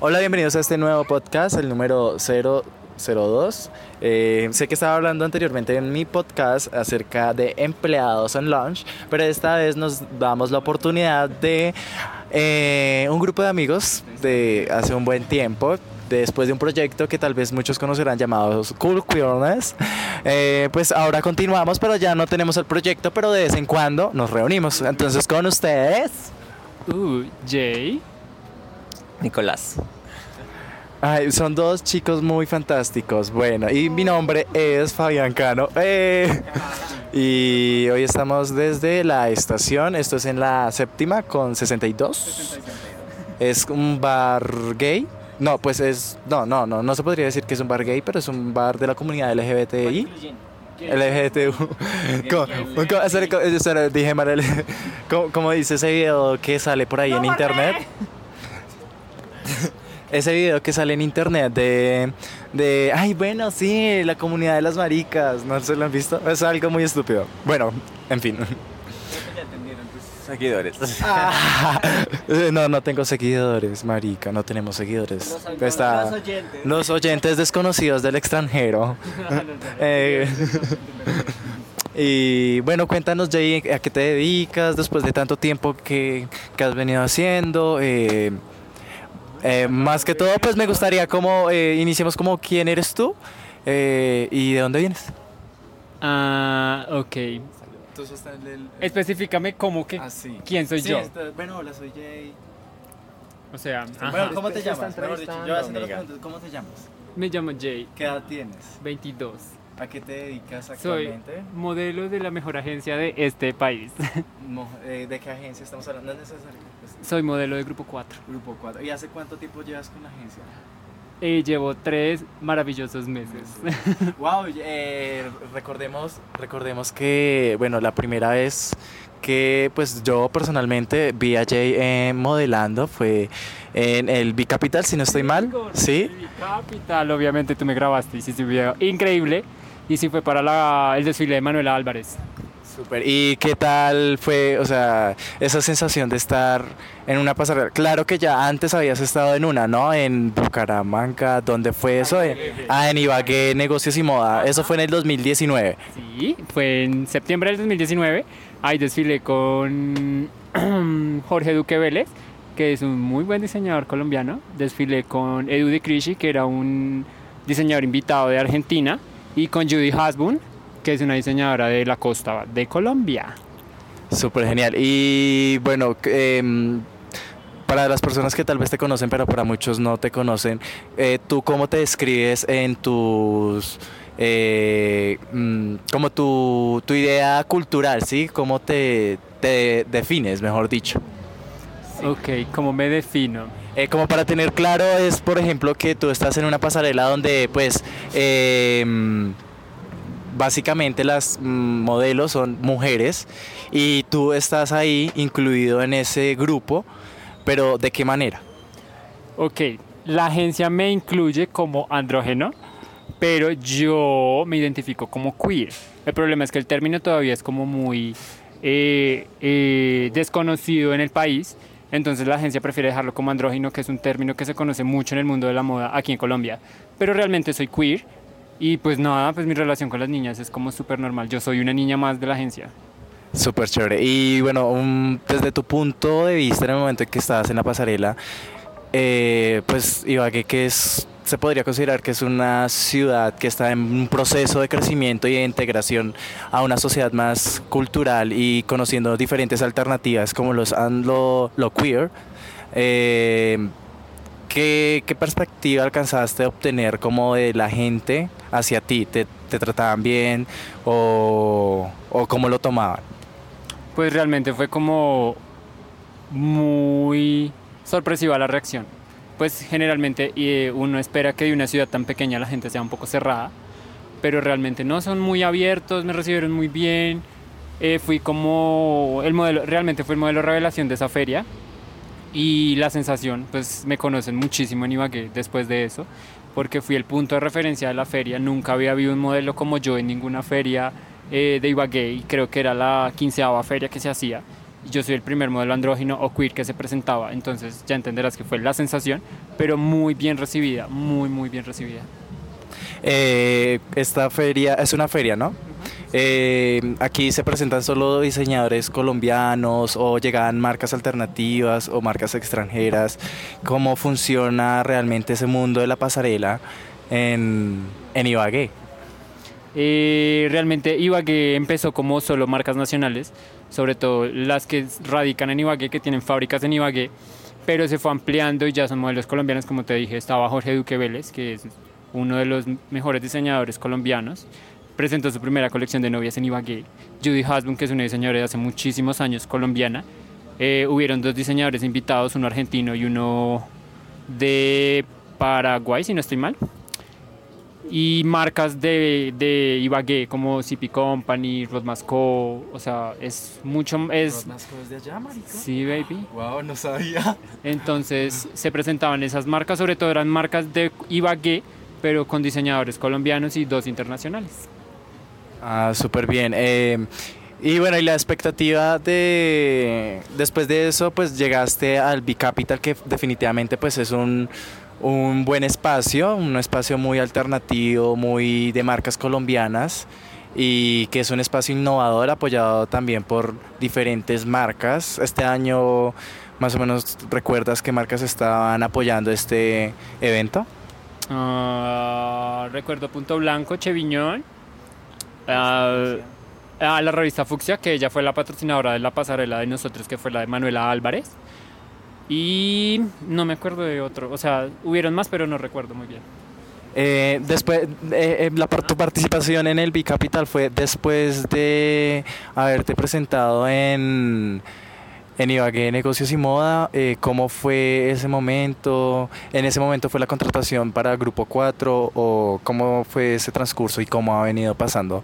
Hola, bienvenidos a este nuevo podcast, el número 002. Eh, sé que estaba hablando anteriormente en mi podcast acerca de empleados en lunch, pero esta vez nos damos la oportunidad de eh, un grupo de amigos de hace un buen tiempo después de un proyecto que tal vez muchos conocerán llamado Cool Queerness, eh, pues ahora continuamos, pero ya no tenemos el proyecto, pero de vez en cuando nos reunimos. Entonces con ustedes... Uh, Jay. Nicolás. Ay, son dos chicos muy fantásticos. Bueno, y mi nombre es Fabián Cano. Eh, y hoy estamos desde la estación. Esto es en la séptima con 62. Es un bar gay. No, pues es. No, no, no. No se podría decir que es un bar gay, pero es un bar de la comunidad LGBTI. LGBTU. ¿Cómo, cómo- espera, cómo- espera, dije mal. ¿Cómo, cómo dice ese video que sale por ahí en internet? Ese video que sale en internet de, de, ay, bueno, sí, la comunidad de las maricas, ¿no se lo han visto? Es algo muy estúpido. Bueno, en fin. Seguidores. No, no tengo seguidores, marica, no tenemos seguidores. Está- los oyentes. los oyentes desconocidos del extranjero. Eh, y bueno, cuéntanos, Jay, a qué te dedicas después de tanto tiempo que, que has venido haciendo. Eh, eh, más que todo, pues me gustaría como eh, iniciemos como quién eres tú eh, y de dónde vienes. Ah, ok. Específicame cómo que Así. quién soy yo. bueno, hola, soy Jay. O sea, ajá. Bueno, ¿cómo te llamas? está dicho, yo haciendo las preguntas, ¿cómo te llamas? me llamo Jay, ¿Qué edad tienes? 22. ¿A qué te dedicas Soy actualmente? modelo de la mejor agencia de este país. Eh, ¿De qué agencia estamos hablando? Es necesario. pues, Soy modelo de Grupo 4. Grupo 4. ¿Y hace cuánto tiempo llevas con la agencia? Eh, llevo tres maravillosos meses. wow, eh, recordemos, recordemos que, bueno, la primera vez que pues yo personalmente vi a Jay eh, modelando fue en el Bicapital, si no estoy mal. ¿Sí? Capital, obviamente tú me grabaste, hiciste un video increíble. Y sí fue para la- el desfile de Manuela Álvarez. Súper. ¿Y qué tal fue, o sea, esa sensación de estar en una pasarela? Claro que ya antes habías estado en una, ¿no? En Bucaramanga, ¿dónde fue eso? Ah, en Ibagué, Negocios y Moda. Eso fue en el 2019. Sí, fue en septiembre del 2019. Ahí desfilé con Jorge Duque Vélez, que es un muy buen diseñador colombiano. Desfilé con Edu de Crishi, que era un diseñador invitado de Argentina. Y con Judy Hasbun, que es una diseñadora de la costa de Colombia. Súper genial. Y bueno, em, para las personas que tal vez te conocen, pero para muchos no te conocen, eh, ¿tú cómo te describes en tus... eh, mm, como tu, tu idea cultural, ¿sí? ¿Cómo te, te defines, mejor dicho? Ok, ¿cómo me defino? Eh, como para tener claro es, por ejemplo, que tú estás en una pasarela donde, pues, mm, básicamente las mm, modelos son mujeres y tú estás ahí incluido en ese grupo, pero ¿de qué manera? Ok, la agencia me incluye como andrógeno, pero yo me identifico como queer. El problema es que el término todavía es como muy eh, eh, desconocido en el país, entonces la agencia prefiere dejarlo como andrógeno, que es un término que se conoce mucho en el mundo de la moda aquí en Colombia. Pero realmente soy queer y pues nada, pues mi relación con las niñas es como súper normal. Yo soy una niña más de la agencia. Súper chévere. Y bueno, desde tu punto de vista en el momento en que estabas en la pasarela, eh, pues Ibagué, que es, se podría considerar que es una ciudad que está en un proceso de crecimiento y de integración a una sociedad más cultural y conociendo diferentes alternativas como los, an- lo, queer. eh, ¿qué, perspectiva alcanzaste a obtener como de la gente hacia ti? ¿Te, te trataban bien o, o cómo lo tomaban? Pues realmente fue como muy sorpresiva la reacción. Pues generalmente eh, uno espera que de una ciudad tan pequeña la gente sea un poco cerrada, pero realmente no son muy abiertos, me recibieron muy bien. Eh, fui como el modelo, realmente fue el modelo revelación de esa feria y la sensación, pues me conocen muchísimo en Ibagué después de eso, porque fui el punto de referencia de la feria. Nunca había habido un modelo como yo en ninguna feria eh, de Ibagué y creo que era la quinceava feria que se hacía. Yo soy el primer modelo andrógino o queer que se presentaba, entonces ya entenderás que fue la sensación, pero muy bien recibida, muy, muy bien recibida. Eh, esta feria es una feria, ¿no? Eh, aquí se presentan solo diseñadores colombianos o llegan marcas alternativas o marcas extranjeras. ¿Cómo funciona realmente ese mundo de la pasarela en, en Ibagué? Eh, realmente Ibagué empezó como solo marcas nacionales, sobre todo las que radican en Ibagué, que tienen fábricas en Ibagué, pero se fue ampliando y ya son modelos colombianos, como te dije, estaba Jorge Duque Vélez, que es uno de los mejores diseñadores colombianos, presentó su primera colección de novias en Ibagué. Judy Hasbun, que es una diseñadora de hace muchísimos años, colombiana. Eh, hubieron dos diseñadores invitados, uno argentino y uno de Paraguay, si no estoy mal. Y marcas de, de Ibagué como CP Company, Rodmasco, o sea, es mucho... Es, es de allá, marica? Sí, baby. Wow, no sabía. Entonces se presentaban esas marcas, sobre todo eran marcas de Ibagué, pero con diseñadores colombianos y dos internacionales. Ah, súper bien. Eh, y bueno, y la expectativa de después de eso, pues llegaste al Bicapital, que definitivamente pues es un, un buen espacio, un espacio muy alternativo, muy de marcas colombianas y que es un espacio innovador apoyado también por diferentes marcas. Este año, más o menos, ¿recuerdas qué marcas estaban apoyando este evento? Ah, recuerdo Punto Blanco, Cheviñón, ah, a la revista Fucsia, que ella fue la patrocinadora de la pasarela de nosotros, que fue la de Manuela Álvarez. Y no me acuerdo de otro, o sea, hubieron más, pero no recuerdo muy bien. Eh, después, eh, eh, la, tu participación en el Bicapital fue después de haberte presentado en, en Ibagué Negocios y Moda. eh, ¿Cómo fue ese momento? ¿En ese momento fue la contratación para Grupo 4 o cómo fue ese transcurso y cómo ha venido pasando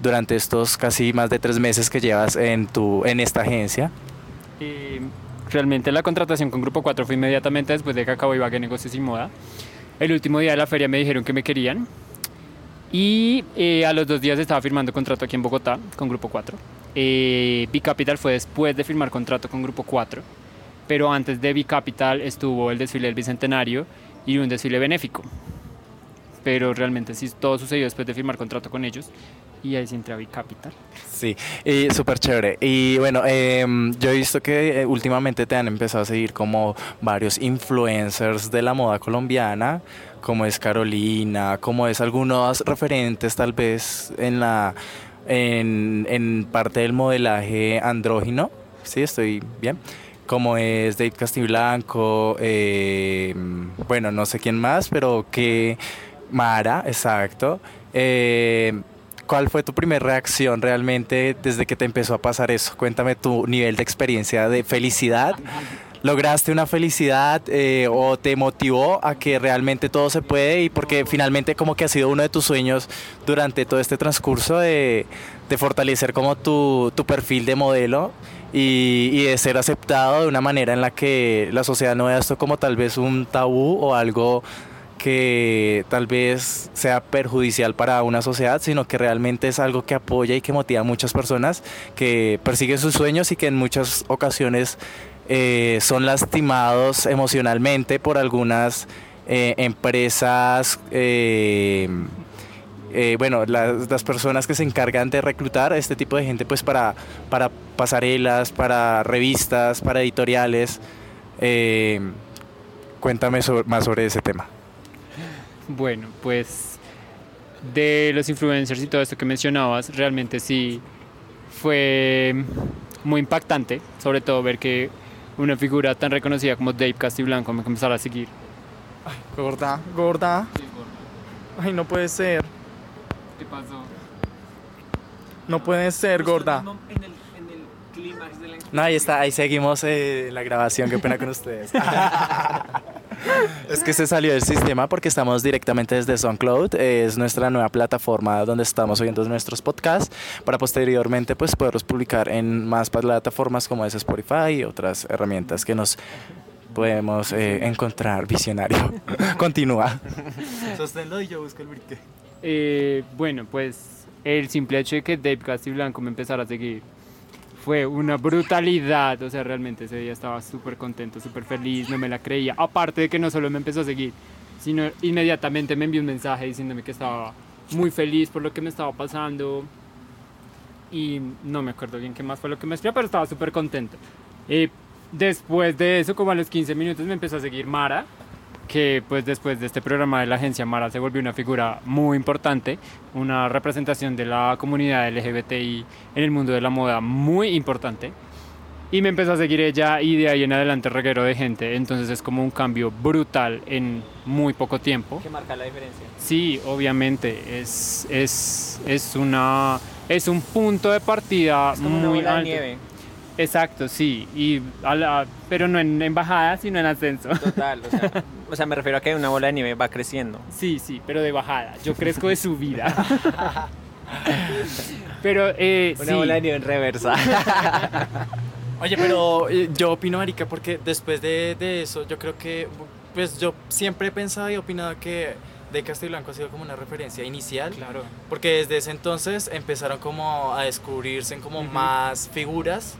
durante estos casi más de tres meses que llevas en, tu, en esta agencia? Realmente la contratación con Grupo 4 fue inmediatamente después de que acabó Ibagué Negocios y Moda. El último día de la feria me dijeron que me querían y eh, a los dos días estaba firmando contrato aquí en Bogotá con Grupo 4. Eh, Bicapital fue después de firmar contrato con Grupo 4, pero antes de Bicapital estuvo el desfile del Bicentenario y un desfile benéfico. Pero realmente sí, todo sucedió después de firmar contrato con ellos y ahí sí entré a Bicapital. Sí, y súper chévere. Y bueno, em, yo he visto que eh, últimamente te han empezado a seguir como varios influencers de la moda colombiana, como es Carolina, como es algunos referentes tal vez en la en, en parte del modelaje andrógino. Sí, estoy bien. Como es Dave Castiblanco, eh, bueno, no sé quién más, pero que Mara, exacto. Eh, ¿Cuál fue tu primera reacción realmente desde que te empezó a pasar eso? Cuéntame tu nivel de experiencia de felicidad. ¿Lograste una felicidad eh, o te motivó a que realmente todo se puede? Y porque finalmente como que ha sido uno de tus sueños durante todo este transcurso de, de fortalecer como tu, tu perfil de modelo y, y de ser aceptado de una manera en la que la sociedad no vea esto como tal vez un tabú o algo que tal vez sea perjudicial para una sociedad, sino que realmente es algo que apoya y que motiva a muchas personas que persiguen sus sueños y que en muchas ocasiones eh, son lastimados emocionalmente por algunas eh, empresas. eh, eh, bueno, las, las personas que se encargan de reclutar a este tipo de gente, pues para, para pasarelas, para revistas, para editoriales. Eh, cuéntame sobre- más sobre ese tema. Bueno, pues de los influencers y todo esto que mencionabas, realmente sí fue muy impactante, sobre todo ver que una figura tan reconocida como Dave Castiblanco me comenzara a seguir. Gorda, gorda. Ay, no puede ser. ¿Qué pasó? No puede ser, gorda. No, ahí está, ahí seguimos eh, la grabación, qué pena con ustedes. Es que se salió del sistema porque estamos directamente desde SoundCloud, es nuestra nueva plataforma donde estamos oyendo nuestros podcasts para posteriormente pues poderlos publicar en más plataformas como es Spotify y otras herramientas que nos podemos eh, encontrar visionario. Continúa. Sosténlo y yo busco el brique. Eh, bueno, pues el simple hecho de que Dave Castiblanco me empezara a seguir fue una brutalidad. O sea, realmente ese día estaba súper contento, súper feliz, no me la creía. Aparte de que no solo me empezó a seguir, sino inmediatamente me envió un mensaje diciéndome que estaba muy feliz por lo que me estaba pasando. Y no me acuerdo bien qué más fue lo que me escribió, pero estaba súper contento. Eh, después de eso, como a los 15 minutos, me empezó a seguir Mara, que pues después de este programa de la agencia Mara se volvió una figura muy importante, una representación de la comunidad LGBTI en el mundo de la moda muy importante. Y me empezó a seguir ella y de ahí en adelante reguero de gente. Entonces es como un cambio brutal en muy poco tiempo. ¿Qué marca la diferencia? Sí, obviamente. Es, es, es, una, es un punto de partida Es como una muy de alto. nieve. Exacto, sí. Y a la- pero no en, en bajada, sino en ascenso. Total, o sea, o sea, me refiero a que una bola de nieve va creciendo. Sí, sí, pero de bajada. Yo crezco de subida. pero eh, Una sí. bola de nieve en reversa. Oye, pero eh, yo opino, Marica, porque después de, de eso, yo creo que, pues yo siempre he pensado y opinado que de Castillo Blanco ha sido como una referencia inicial. Claro. Porque desde ese entonces empezaron como a descubrirse como Ujú. más figuras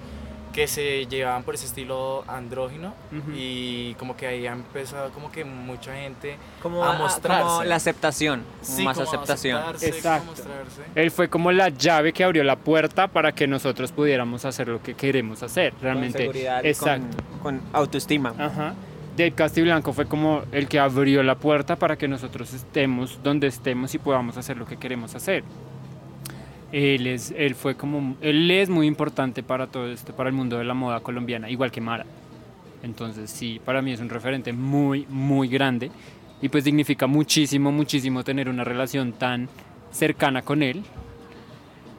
que se llevaban por ese estilo andrógino Ujú. y como que ahí ha empezado como que mucha gente Como, a mostrarse. como la aceptación, como Sí, más como aceptación. como Exacto. mostrarse. Él fue como la llave que abrió la puerta para que nosotros pudiéramos hacer lo que queremos hacer. Realmente. Con seguridad Exacto. Con, con autoestima. Ajá. Dave Castiblanco fue como el que abrió la puerta para que nosotros estemos donde estemos y podamos hacer lo que queremos hacer. Él, es, él fue como, él es muy importante para todo esto, para el mundo de la moda colombiana, igual que Mara. Entonces sí, para mí es un referente muy, muy grande y pues significa muchísimo, muchísimo tener una relación tan cercana con él.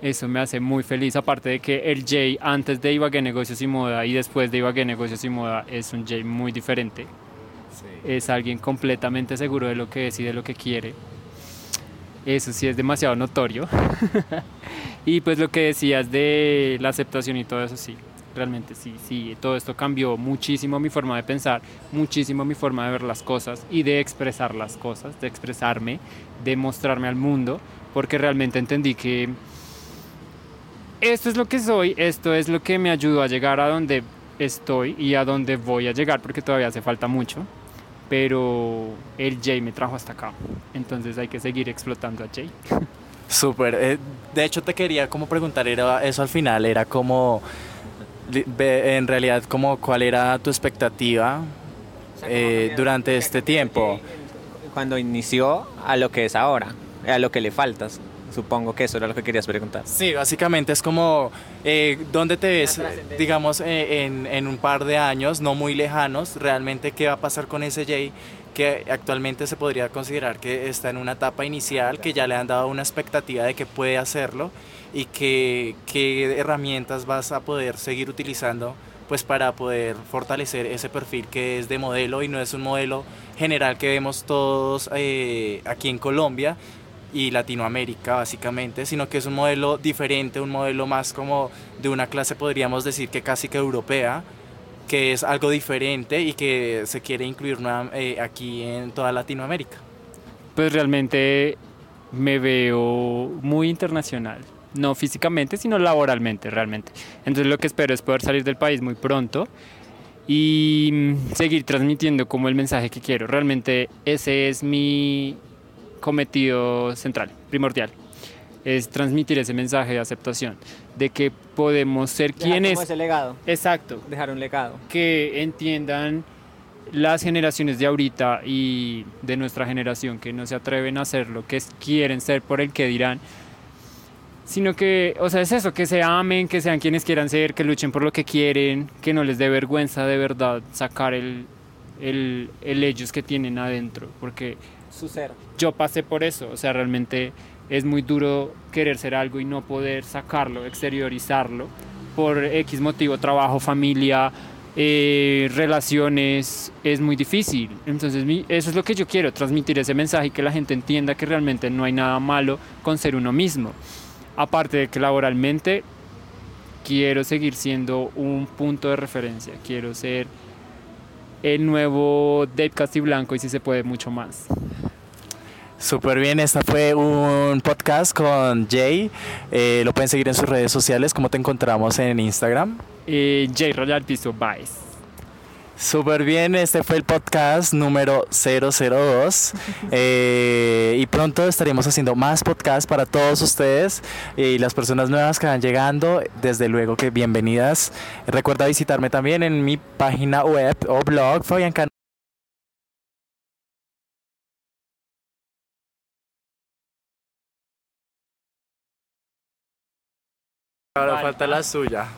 Eso me hace muy feliz, aparte de que el Jay antes de Ibagué Negocios y Moda y después de Ibagué Negocios y Moda es un Jay muy diferente. Es alguien completamente seguro de lo que es y de lo que quiere. Eso sí es demasiado notorio. y pues lo que decías de la aceptación y todo eso, sí, realmente sí, sí, todo esto cambió muchísimo mi forma de pensar, muchísimo mi forma de ver las cosas y de expresar las cosas, de expresarme, de mostrarme al mundo, porque realmente entendí que esto es lo que soy, esto es lo que me ayudó a llegar a donde estoy y a donde voy a llegar, porque todavía hace falta mucho. Pero el Jay me trajo hasta acá. Entonces hay que seguir explotando a Jay. Súper. eh, de hecho, te quería como preguntar, era eso al final, era como, en realidad, como cuál era tu expectativa eh, durante este tiempo. Cuando inició a lo que es ahora, a lo que le faltas. Supongo que eso era lo que querías preguntar. Sí, básicamente es como, eh, ¿dónde te ves, digamos, eh, en, en un par de años, no muy lejanos, realmente qué va a pasar con ese Jay que actualmente se podría considerar que está en una etapa inicial, que ya le han dado una expectativa de que puede hacerlo y que, qué herramientas vas a poder seguir utilizando pues para poder fortalecer ese perfil que es de modelo y no es un modelo general que vemos todos eh, aquí en Colombia y Latinoamérica básicamente, sino que es un modelo diferente, un modelo más como de una clase podríamos decir que casi que europea, que es algo diferente y que se quiere incluir nueva- eh, aquí en toda Latinoamérica. Pues realmente me veo muy internacional. No físicamente, sino laboralmente, realmente. Entonces lo que espero es poder salir del país muy pronto y mm, seguir transmitiendo como el mensaje que quiero. Realmente ese es mi cometido central, primordial. Es transmitir ese mensaje de aceptación, de que podemos ser Dejar quienes... como ese legado. Exacto, Dejar un legado. que entiendan las generaciones de ahorita y de nuestra generación que no se atreven a hacer lo que quieren ser por el que dirán, sino que, o sea, es eso, que se amen, que sean quienes quieran ser, que luchen por lo que quieren, que no les dé vergüenza de verdad sacar el, el, el ellos que tienen adentro, porque Su ser. yo pasé por eso, o sea, realmente es muy duro querer ser algo y no poder sacarlo, exteriorizarlo por X motivo, trabajo, familia, eh, relaciones, es muy difícil. Entonces, eso es lo que yo quiero, transmitir ese mensaje y que la gente entienda que realmente no hay nada malo con ser uno mismo. Aparte de que laboralmente quiero seguir siendo un punto de referencia, quiero ser el nuevo Dave Castiblanco y si se puede mucho más. Súper bien, esta fue un podcast con Jay. Eh, lo pueden seguir en sus redes sociales. ¿Cómo te encontramos en Instagram? Eh, J Royal Piso. Súper bien, este fue el podcast número 002 Eh, y pronto estaremos haciendo más podcasts para todos ustedes y las personas nuevas que van llegando, desde luego que bienvenidas. Recuerda visitarme también en mi página web o blog Fabián Cano. Ahora falta la suya.